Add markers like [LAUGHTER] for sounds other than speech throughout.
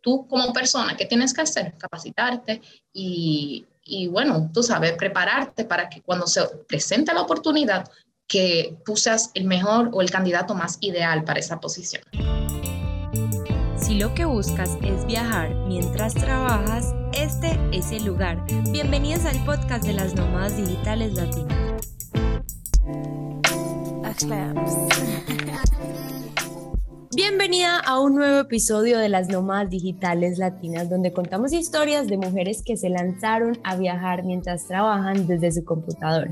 tú como persona, ¿qué tienes que hacer? Capacitarte y, y bueno, tú sabes, prepararte para que cuando se presente la oportunidad, que tú seas el mejor o el candidato más ideal para esa posición. Si lo que buscas es viajar mientras trabajas, este es el lugar. Bienvenidos al podcast de las nómadas digitales latinas. [LAUGHS] Bienvenida a un nuevo episodio de las Nómadas Digitales Latinas, donde contamos historias de mujeres que se lanzaron a viajar mientras trabajan desde su computador.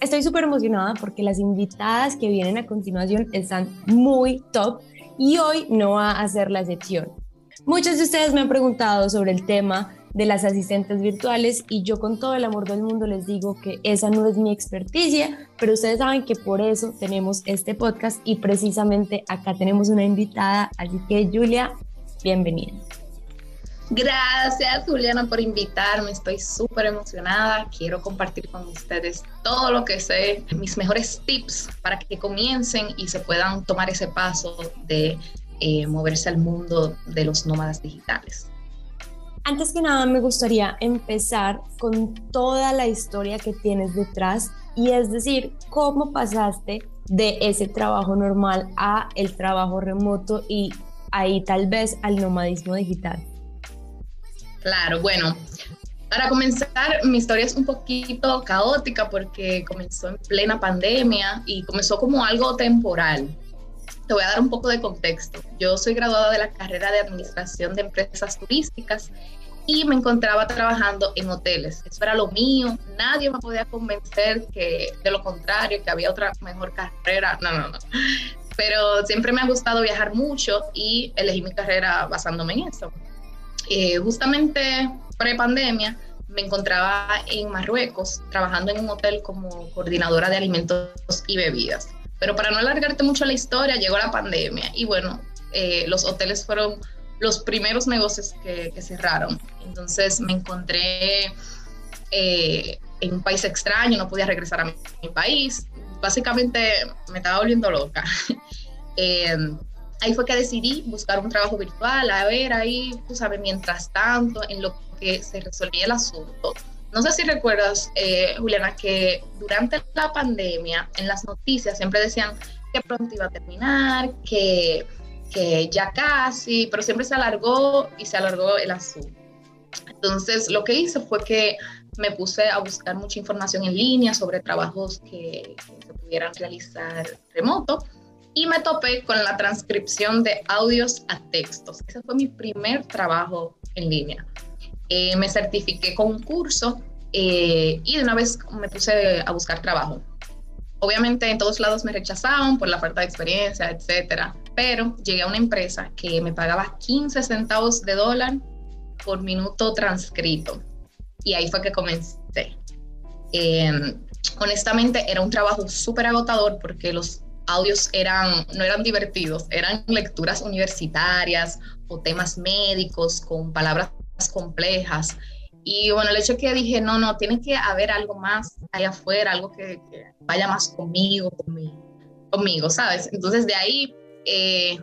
Estoy súper emocionada porque las invitadas que vienen a continuación están muy top y hoy no va a ser la excepción. Muchos de ustedes me han preguntado sobre el tema de las asistentes virtuales y yo con todo el amor del mundo les digo que esa no es mi experticia, pero ustedes saben que por eso tenemos este podcast y precisamente acá tenemos una invitada, así que Julia, bienvenida. Gracias Juliana por invitarme, estoy súper emocionada, quiero compartir con ustedes todo lo que sé, mis mejores tips para que comiencen y se puedan tomar ese paso de eh, moverse al mundo de los nómadas digitales. Antes que nada, me gustaría empezar con toda la historia que tienes detrás y es decir, cómo pasaste de ese trabajo normal a el trabajo remoto y ahí tal vez al nomadismo digital. Claro, bueno, para comenzar, mi historia es un poquito caótica porque comenzó en plena pandemia y comenzó como algo temporal. Te voy a dar un poco de contexto. Yo soy graduada de la carrera de Administración de Empresas Turísticas y me encontraba trabajando en hoteles. Eso era lo mío. Nadie me podía convencer que de lo contrario, que había otra mejor carrera. No, no, no. Pero siempre me ha gustado viajar mucho y elegí mi carrera basándome en eso. Eh, justamente pre-pandemia me encontraba en Marruecos trabajando en un hotel como coordinadora de alimentos y bebidas. Pero para no alargarte mucho la historia, llegó la pandemia y bueno, eh, los hoteles fueron los primeros negocios que, cerraron. Entonces me encontré eh, en un país extraño, no podía regresar a mi, país. Básicamente me estaba volviendo loca. [LAUGHS] Eh, ahí fue que decidí buscar un trabajo virtual, a ver ahí, tú sabes, mientras tanto, en lo que se resolvía el asunto. No sé si recuerdas, eh, Juliana, que durante la pandemia en las noticias siempre decían que pronto iba a terminar, que que ya casi, pero siempre se alargó y se alargó el asunto. Entonces, lo que hice fue que me puse a buscar mucha información en línea sobre trabajos que, se pudieran realizar remoto y me topé con la transcripción de audios a textos. Ese fue mi primer trabajo en línea. Eh, me certifiqué con un curso eh, y de una vez me puse a buscar trabajo. Obviamente en todos lados me rechazaban por la falta de experiencia, etcétera, pero llegué a una empresa que me pagaba 15 centavos de dólar por minuto transcrito y ahí fue que comencé. Em, honestamente era un trabajo súper agotador porque los audios eran, no eran divertidos, eran lecturas universitarias o temas médicos con palabras complejas y bueno, el hecho que dije, no, no, tiene que haber algo más allá afuera, algo que, vaya más conmigo, conmigo, ¿sabes? Entonces de ahí, eh,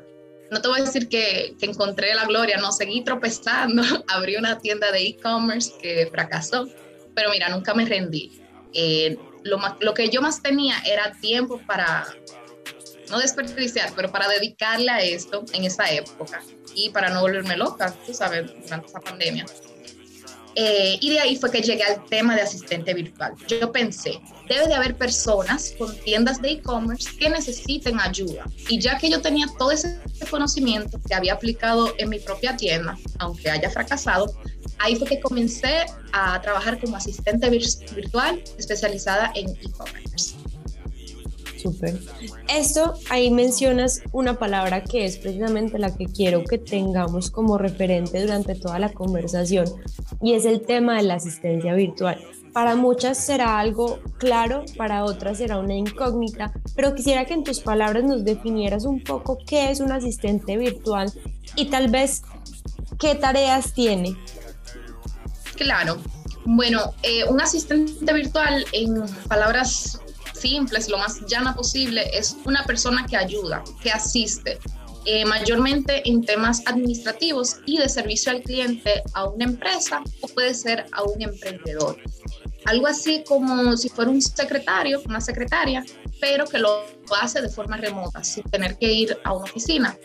no te voy a decir que, encontré la gloria, no, seguí tropezando, [LAUGHS] abrí una tienda de e-commerce que fracasó, pero mira, nunca me rendí. Eh, lo, lo que yo más tenía era tiempo para, no desperdiciar, pero para dedicarle a esto en esa época y para no volverme loca, tú sabes, durante esa pandemia. Eh, y de ahí fue que llegué al tema de asistente virtual. Yo pensé, debe de haber personas con tiendas de e-commerce que necesiten ayuda. Y ya que yo tenía todo ese conocimiento que había aplicado en mi propia tienda, aunque haya fracasado, ahí fue que comencé a trabajar como asistente virtual especializada en e-commerce. Súper. Esto, ahí mencionas una palabra que es precisamente la que quiero que tengamos como referente durante toda la conversación y es el tema de la asistencia virtual. Para muchas será algo claro, para otras será una incógnita, pero quisiera que en tus palabras nos definieras un poco qué es un asistente virtual y tal vez qué tareas tiene. Claro. Bueno, eh, un asistente virtual, en palabras simples, lo más llana posible, es una persona que ayuda, que asiste, eh, mayormente en temas administrativos y de servicio al cliente a una empresa o puede ser a un emprendedor. Algo así como si fuera un secretario, una secretaria, pero que lo hace de forma remota, sin tener que ir a una oficina.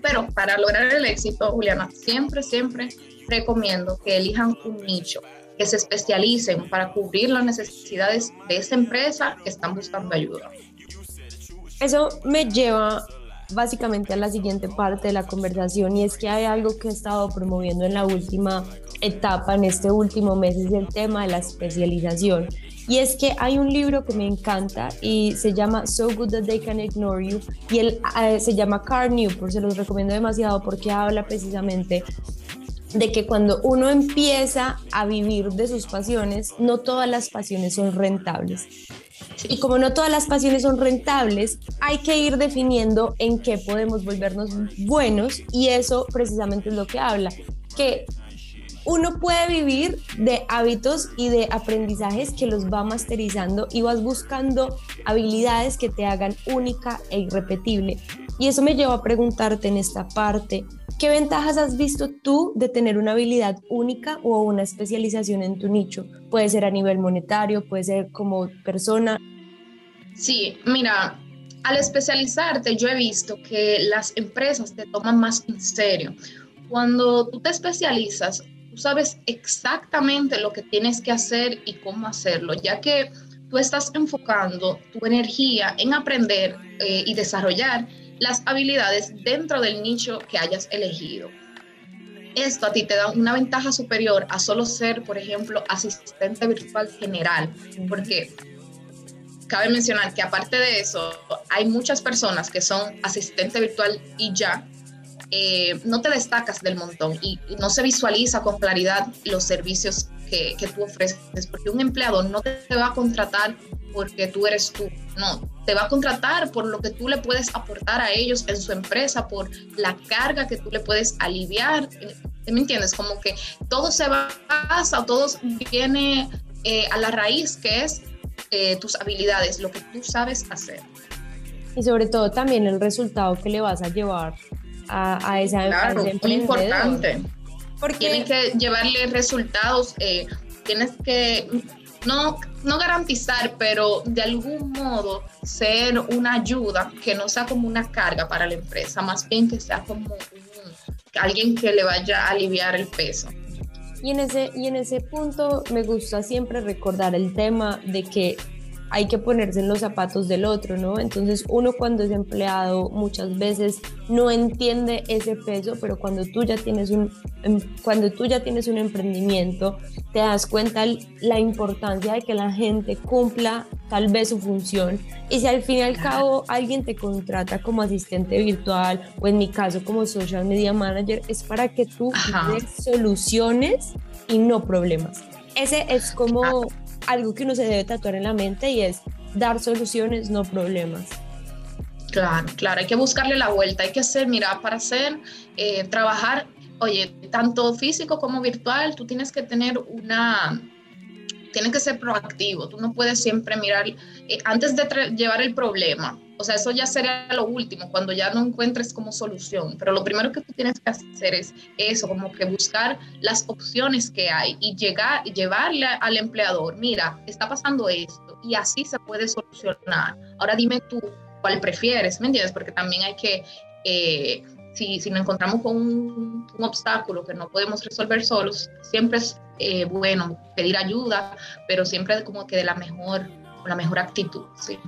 Pero para lograr el éxito, Juliana, siempre, siempre recomiendo que elijan un nicho, que se especialicen para cubrir las necesidades de esa empresa que están buscando ayuda. Eso me lleva básicamente a la siguiente parte de la conversación y es que hay algo que he estado promoviendo en la última etapa, en este último mes, es el tema de la especialización. Y es que hay un libro que me encanta y se llama So Good That They Can Ignore You y él eh, se llama Car Newport, se los recomiendo demasiado porque habla precisamente de que cuando uno empieza a vivir de sus pasiones, no todas las pasiones son rentables. Y como no todas las pasiones son rentables, hay que ir definiendo en qué podemos volvernos buenos y eso precisamente es lo que habla, que uno puede vivir de hábitos y de aprendizajes que los va masterizando y vas buscando habilidades que te hagan única e irrepetible. Y eso me lleva a preguntarte en esta parte, ¿qué ventajas has visto tú de tener una habilidad única o una especialización en tu nicho? Puede ser a nivel monetario, puede ser como persona. Sí, mira, al especializarte yo he visto que las empresas te toman más en serio. Cuando tú te especializas, sabes exactamente lo que tienes que hacer y cómo hacerlo, ya que tú estás enfocando tu energía en aprender eh, y desarrollar las habilidades dentro del nicho que hayas elegido. Esto a ti te da una ventaja superior a solo ser, por ejemplo, asistente virtual general, porque cabe mencionar que aparte de eso, hay muchas personas que son asistente virtual y ya, eh, no te destacas del montón y, no se visualiza con claridad los servicios que, que, tú ofreces, porque un empleado no te va a contratar porque tú eres tú, no, te va a contratar por lo que tú le puedes aportar a ellos en su empresa, por la carga que tú le puedes aliviar, ¿me entiendes? Como que todo se basa, todo viene eh, a la raíz que es eh, tus habilidades, lo que tú sabes hacer. Y sobre todo también el resultado que le vas a llevar a, esa claro, muy importante. Porque tienes que llevarle resultados, eh, tienes que no, no garantizar, pero de algún modo ser una ayuda que no sea como una carga para la empresa, más bien que sea como alguien que le vaya a aliviar el peso. Y en, ese, y en ese punto me gusta siempre recordar el tema de que hay que ponerse en los zapatos del otro, ¿no? Entonces uno cuando es empleado muchas veces no entiende ese peso, pero cuando tú ya tienes un, em, cuando tú ya tienes un emprendimiento, te das cuenta la importancia de que la gente cumpla tal vez su función. Y si al fin y al cabo alguien te contrata como asistente virtual o en mi caso como social media manager, es para que tú soluciones y no problemas. Ese es como algo que uno se debe tatuar en la mente y es dar soluciones, no problemas. Claro, claro, hay que buscarle la vuelta, hay que hacer, mira, para hacer, eh, trabajar, oye, tanto físico como virtual, tú tienes que tener una, tienes que ser proactivo, tú no puedes siempre mirar, eh, antes de llevar el problema, o sea, eso ya sería lo último, cuando ya no encuentres como solución. Pero lo primero que tú tienes que hacer es eso, como que buscar las opciones que hay y llegar, llevarle al empleador, mira, está pasando esto y así se puede solucionar. Ahora dime tú cuál prefieres, ¿me entiendes? Porque también hay que, eh, si, si nos encontramos con un, obstáculo que no podemos resolver solos, siempre es eh, bueno pedir ayuda, pero siempre como que de la mejor, la mejor actitud, sí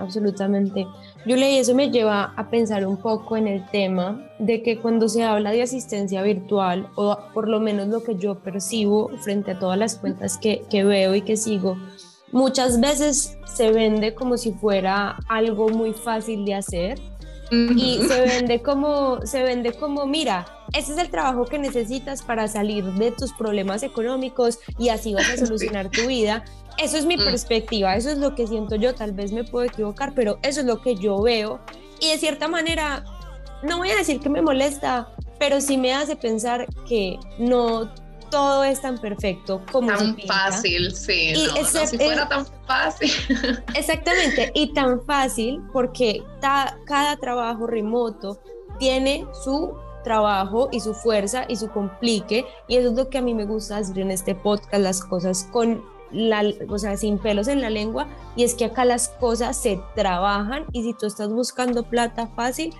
absolutamente. Yo leí eso me lleva a pensar un poco en el tema de que cuando se habla de asistencia virtual, o por lo menos lo que yo percibo frente a todas las cuentas que, que veo y que sigo, muchas veces se vende como si fuera algo muy fácil de hacer y se vende como se vende como mira ese es el trabajo que necesitas para salir de tus problemas económicos y así vas a [LAUGHS] solucionar tu vida eso es mi mm. perspectiva, eso es lo que siento yo, tal vez me puedo equivocar, pero eso es lo que yo veo. Y de cierta manera, no voy a decir que me molesta, pero sí me hace pensar que no todo es tan perfecto como tan fácil, sí. no, si fuera tan fácil. [LAUGHS] Exactamente, y tan fácil porque cada trabajo remoto tiene su trabajo y su fuerza y su complique y eso es lo que a mí me gusta decir en este podcast, las cosas con la, o sea, sin pelos en la lengua y es que acá las cosas se trabajan y si tú estás buscando plata fácil,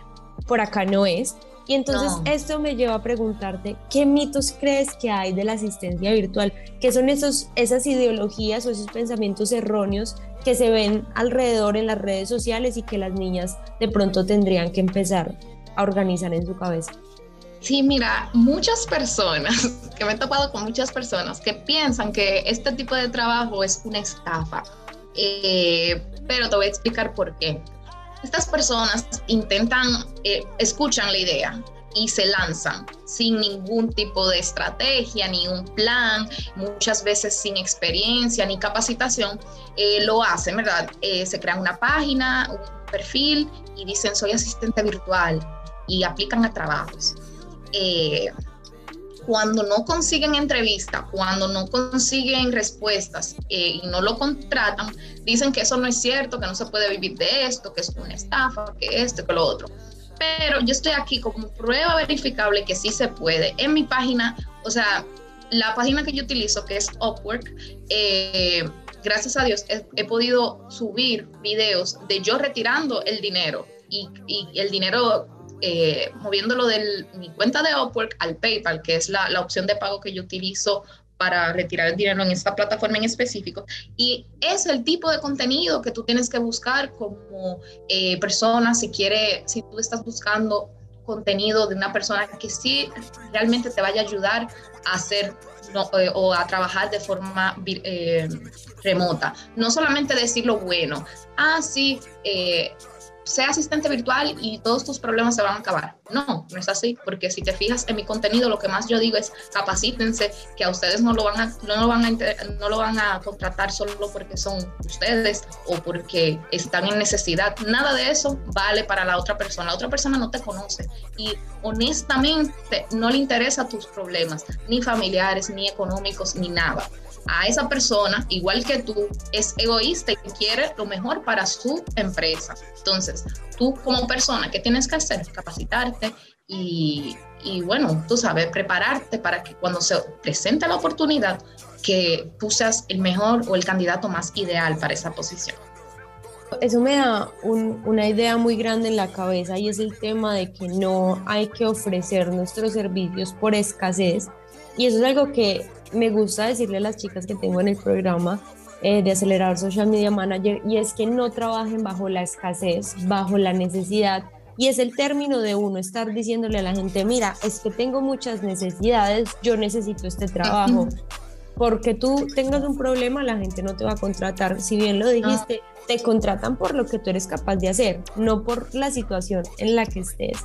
por acá no es. Y entonces esto me lleva a preguntarte, ¿qué mitos crees que hay de la asistencia virtual? ¿Qué son esos, esas ideologías o esos pensamientos erróneos que se ven alrededor en las redes sociales y que las niñas de pronto tendrían que empezar a organizar en su cabeza? Sí, mira, muchas personas, [LAUGHS] que me he topado con muchas personas que piensan que este tipo de trabajo es una estafa, eh, pero te voy a explicar por qué. Estas personas intentan, eh, escuchan la idea y se lanzan sin ningún tipo de estrategia, ni un plan, muchas veces sin experiencia ni capacitación, eh, lo hacen, ¿verdad? se crean una página, un perfil y dicen soy asistente virtual y aplican a trabajos. Cuando no consiguen entrevista, cuando no consiguen respuestas eh, y no lo contratan, dicen que eso no es cierto, que no se puede vivir de esto, que es una estafa, que esto, que lo otro. Pero yo estoy aquí como prueba verificable que sí se puede. En mi página, o sea, la página que yo utilizo, que es Upwork, eh, gracias a Dios he, podido subir videos de yo retirando el dinero y el dinero eh, moviéndolo de mi cuenta de Upwork al PayPal, que es la, la, opción de pago que yo utilizo para retirar el dinero en esta plataforma en específico. Y es el tipo de contenido que tú tienes que buscar como eh, persona, si quiere, si tú estás buscando contenido de una persona que sí realmente te vaya a ayudar a hacer eh, o a trabajar de forma remota. No solamente decir lo bueno, ah, sí, sea asistente virtual y todos tus problemas se van a acabar. No, no es así, porque si te fijas en mi contenido, lo que más yo digo es capacítense, que a ustedes no lo van a, no lo van a, no lo van a contratar solo porque son ustedes o porque están en necesidad. Nada de eso vale para la otra persona. La otra persona no te conoce y honestamente no le interesa tus problemas, ni familiares, ni económicos, ni nada a esa persona, igual que tú, es egoísta y quiere lo mejor para su empresa. Entonces, tú como persona, ¿qué tienes que hacer? Capacitarte y, y bueno, tú sabes, prepararte para que cuando se presente la oportunidad, que tú seas el mejor o el candidato más ideal para esa posición. Eso me da una idea muy grande en la cabeza y es el tema de que no hay que ofrecer nuestros servicios por escasez. Y eso es algo que me gusta decirle a las chicas que tengo en el programa eh, de acelerar Social Media Manager y es que no trabajen bajo la escasez, bajo la necesidad. Y es el término de uno estar diciéndole a la gente, mira, es que tengo muchas necesidades, yo necesito este trabajo. Porque tú tengas un problema, la gente no te va a contratar. Si bien lo dijiste, te contratan por lo que tú eres capaz de hacer, no por la situación en la que estés.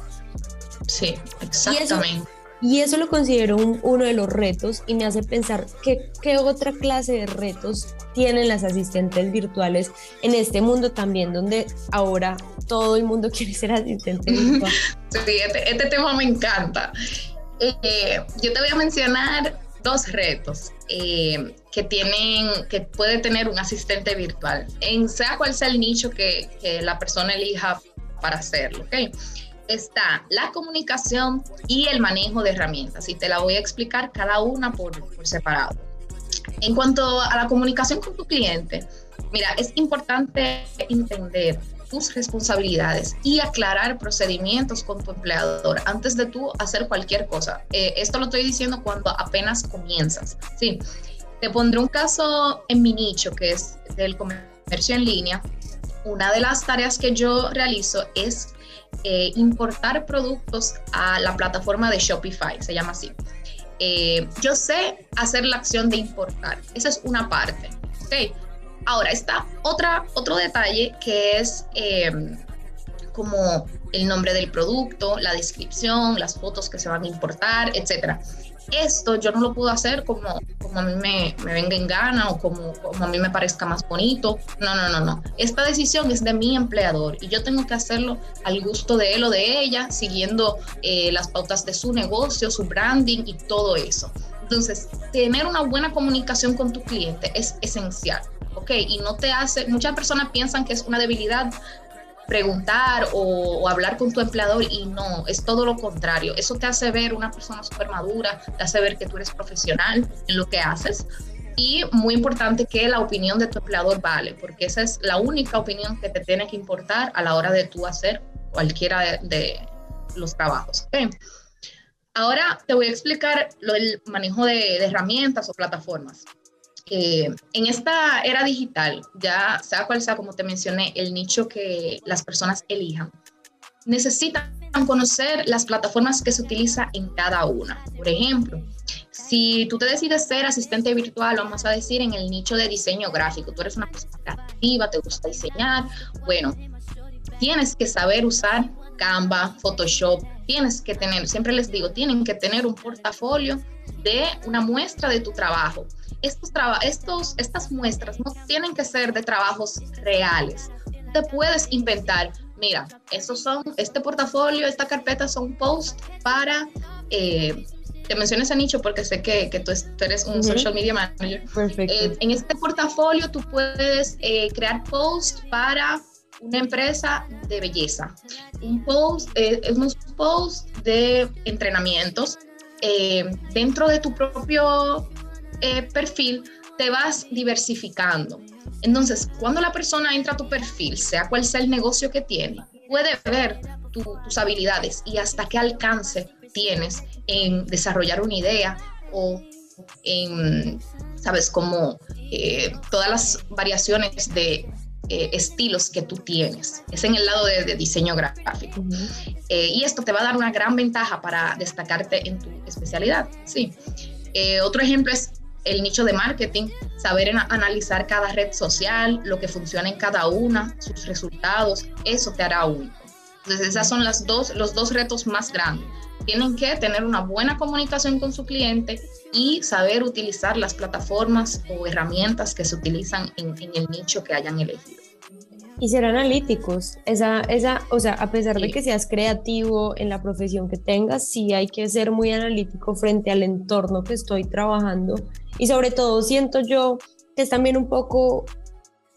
Sí, exactamente. Y eso lo considero uno de los retos y me hace pensar qué, qué otra clase de retos tienen las asistentes virtuales en este mundo también, donde ahora todo el mundo [LAUGHS] quiere ser asistente virtual. [LAUGHS] Sí, este, este tema me encanta. Eh, yo te voy a mencionar dos retos eh, que tienen, que puede tener un asistente virtual, en sea cual sea el nicho que, que la persona elija para hacerlo, ¿ok? Está la comunicación y el manejo de herramientas. Y te la voy a explicar cada una por, separado. En cuanto a la comunicación con tu cliente, mira, es importante entender tus responsabilidades y aclarar procedimientos con tu empleador antes de tú hacer cualquier cosa. Eh, esto lo estoy diciendo cuando apenas comienzas. Sí, te pondré un caso en mi nicho que es del comercio en línea. Una de las tareas que yo realizo es eh, importar productos a la plataforma de Shopify, se llama así. Eh, yo sé hacer la acción de importar, esa es una parte. ¿okay? Ahora está otra, otro detalle que es eh, como el nombre del producto, la descripción, las fotos que se van a importar, etcétera esto yo no lo puedo hacer como, como a mí me, me venga en gana o como, como a mí me parezca más bonito. No, no, no, no. Esta decisión es de mi empleador y yo tengo que hacerlo al gusto de él o de ella, siguiendo eh, las pautas de su negocio, su branding y todo eso. Entonces, tener una buena comunicación con tu cliente es esencial. ¿ok? Y no te hace, muchas personas piensan que es una debilidad preguntar o, hablar con tu empleador y no, es todo lo contrario. Eso te hace ver una persona súper madura, te hace ver que tú eres profesional en lo que haces. Y muy importante que la opinión de tu empleador vale, porque esa es la única opinión que te tiene que importar a la hora de tú hacer cualquiera de, los trabajos. Ahora te voy a explicar lo, el manejo de herramientas o plataformas en esta era digital, ya sea cual sea, como te mencioné, el nicho que las personas elijan, necesitan conocer las plataformas que se utiliza en cada una. Por ejemplo, si tú te decides ser asistente virtual, vamos a decir, en el nicho de diseño gráfico, tú eres una persona creativa, te gusta diseñar, bueno, tienes que saber usar Canva, Photoshop, tienes que tener, siempre les digo, tienen que tener un portafolio de una muestra de tu trabajo estos, estos, estas muestras no tienen que ser de trabajos reales. Te puedes inventar, mira, estos son, este portafolio, esta carpeta son posts para, eh, te menciono ese nicho porque sé que, que tú, eres un social media manager. Perfecto. Eh, en este portafolio tú puedes eh, crear posts para una empresa de belleza, un post, unos posts de entrenamientos. dentro de tu propio eh, perfil, te vas diversificando. Entonces, cuando la persona entra a tu perfil, sea cual sea el negocio que tiene, puede ver tus habilidades y hasta qué alcance tienes en desarrollar una idea o en, sabes, como eh, todas las variaciones de eh, estilos que tú tienes. Es en el lado de, diseño gráfico. y esto te va a dar una gran ventaja para destacarte en tu especialidad. Sí. otro ejemplo es el nicho de marketing, saber analizar cada red social, lo que funciona en cada una, sus resultados, eso te hará único. Entonces, esos son las dos, los dos retos más grandes. Tienen que tener una buena comunicación con su cliente y saber utilizar las plataformas o herramientas que se utilizan en, en el nicho que hayan elegido y ser analíticos. Esa, esa, o sea, a pesar de que seas creativo en la profesión que tengas, sí hay que ser muy analítico frente al entorno que estoy trabajando. Y sobre todo siento yo que es también un poco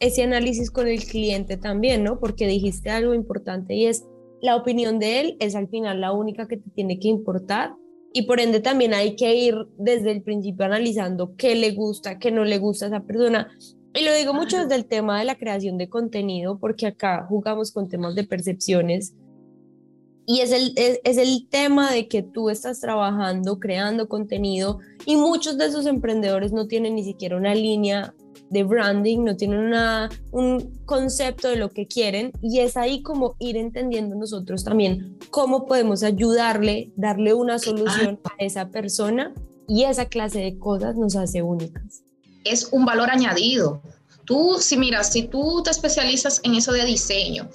ese análisis con el cliente también, ¿no? Porque dijiste algo importante y es la opinión de él es al final la única que te tiene que importar y por ende también hay que ir desde el principio analizando qué le gusta, qué no le gusta a esa persona y lo digo mucho desde el tema de la creación de contenido, porque acá jugamos con temas de percepciones. Y es el, es, el tema de que tú estás trabajando, creando contenido, y muchos de esos emprendedores no tienen ni siquiera una línea de branding, no tienen una, un concepto de lo que quieren. Y es ahí como ir entendiendo nosotros también cómo podemos ayudarle, darle una solución a esa persona y esa clase de cosas nos hace únicas es un valor añadido. Tú, si mira, si tú te especializas en eso de diseño,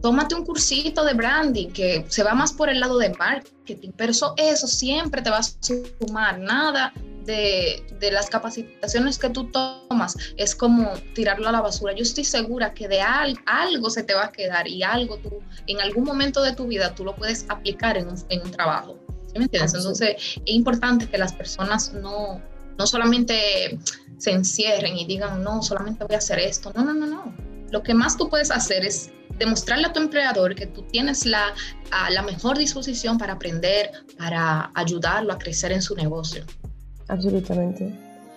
tómate un cursito de branding que se va más por el lado de marketing, pero eso, eso siempre te va a sumar. Nada de, de, las capacitaciones que tú tomas es como tirarlo a la basura. Yo estoy segura que de algo se te va a quedar y algo tú, en algún momento de tu vida, tú lo puedes aplicar en un, en un trabajo. ¿Sí me entiendes? Entonces, es importante que las personas no, no solamente se encierren y digan, no, solamente voy a hacer esto. No, no, no, no. Lo que más tú puedes hacer es demostrarle a tu empleador que tú tienes la, la mejor disposición para aprender, para ayudarlo a crecer en su negocio. Absolutamente.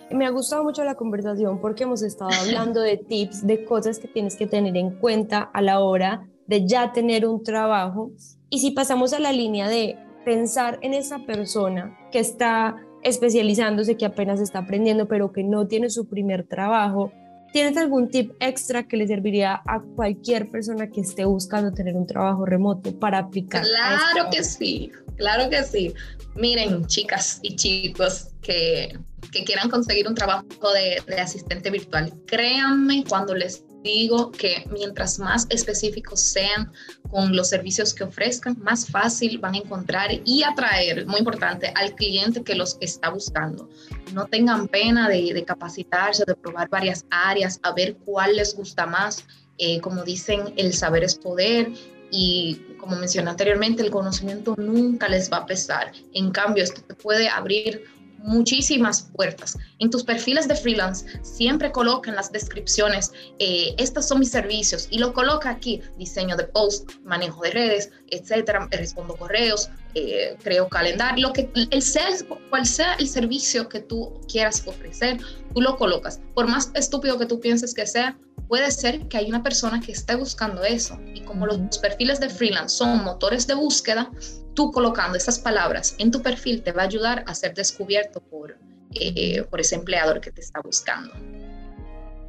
Me ha gustado mucho la conversación porque hemos estado [LAUGHS] hablando de tips, de cosas que tienes que tener en cuenta a la hora de ya tener un trabajo. Y si pasamos a la línea de pensar en esa persona que está especializándose, que apenas está aprendiendo, pero que no tiene su primer trabajo. ¿Tienes algún tip extra que le serviría a cualquier persona que esté buscando tener un trabajo remoto para aplicar? Claro que sí, claro que sí. Miren, chicas y chicos que, que quieran conseguir un trabajo de, de asistente virtual, créanme cuando les digo que mientras más específicos sean con los servicios que ofrezcan, más fácil van a encontrar y atraer, muy importante, al cliente que los está buscando. No tengan pena de, capacitarse, de probar varias áreas, a ver cuál les gusta más. Eh, como dicen, el saber es poder y como mencioné anteriormente, el conocimiento nunca les va a pesar. En cambio, esto te puede abrir muchísimas puertas. En tus perfiles de freelance siempre coloca en las descripciones, eh, estos son mis servicios y lo coloca aquí, diseño de post, manejo de redes, etcétera, respondo correos, eh, creo calendario, lo que el sea, cual sea el servicio que tú quieras ofrecer, tú lo colocas. Por más estúpido que tú pienses que sea, puede ser que hay una persona que esté buscando eso. Y como los perfiles de freelance son motores de búsqueda, tú colocando esas palabras en tu perfil te va a ayudar a ser descubierto por, eh, por ese empleador que te está buscando.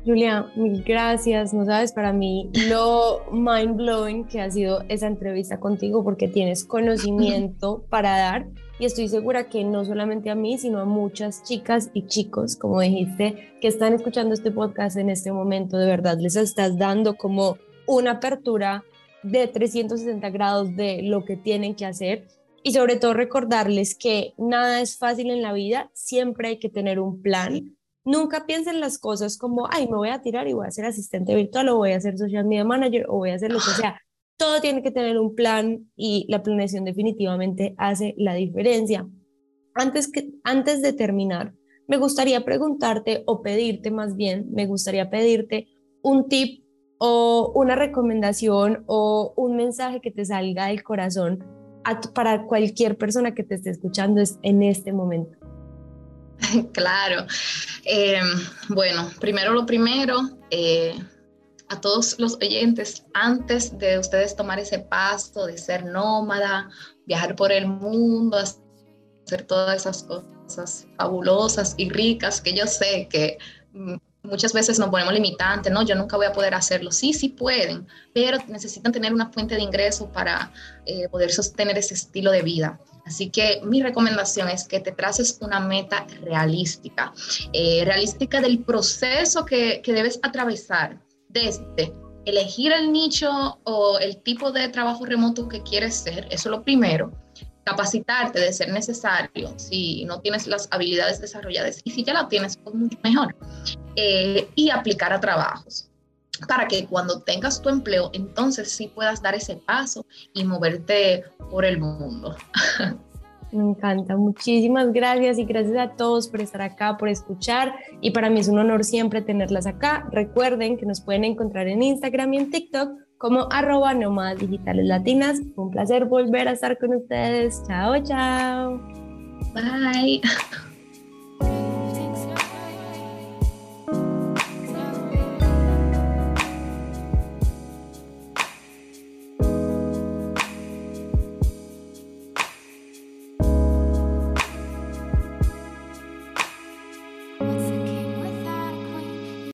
Julia, mil gracias. No sabes para mí lo [LAUGHS] mind blowing que ha sido esa entrevista contigo porque tienes conocimiento para dar y estoy segura que no solamente a mí, sino a muchas chicas y chicos, como dijiste, que están escuchando este podcast en este momento, de verdad les estás dando como una apertura de 360 grados de lo que tienen que hacer. Y sobre todo recordarles que nada es fácil en la vida, siempre hay que tener un plan. Nunca piensen las cosas como, ay, me voy a tirar y voy a ser asistente virtual o voy a ser social media manager o voy a hacer lo que sea todo tiene que tener un plan y la planeación definitivamente hace la diferencia. Antes, que, antes de terminar, me gustaría preguntarte o pedirte más bien, me gustaría pedirte un tip o una recomendación o un mensaje que te salga del corazón para cualquier persona que te esté escuchando en este momento. [LAUGHS] Claro. Eh, bueno, primero lo primero, eh, a todos los oyentes, antes de ustedes tomar ese paso de ser nómada, viajar por el mundo, hacer todas esas cosas fabulosas y ricas que yo sé que mm, muchas veces nos ponemos limitantes, no, yo nunca voy a poder hacerlo. Sí, sí pueden, pero necesitan tener una fuente de ingreso para eh, poder sostener ese estilo de vida. Así que mi recomendación es que te traces una meta realística, eh, realística del proceso que, que debes atravesar desde elegir el nicho o el tipo de trabajo remoto que quieres ser, eso es lo primero, capacitarte de ser necesario si no tienes las habilidades desarrolladas y si ya la tienes, pues mucho mejor, eh, y aplicar a trabajos para que cuando tengas tu empleo, entonces sí puedas dar ese paso y moverte por el mundo. [LAUGHS] Me encanta, muchísimas gracias y gracias a todos por estar acá, por escuchar y para mí es un honor siempre tenerlas acá. Recuerden que nos pueden encontrar en Instagram y en TikTok como arroba digitales latinas. Un placer volver a estar con ustedes. Chao, chao. Bye. [LAUGHS]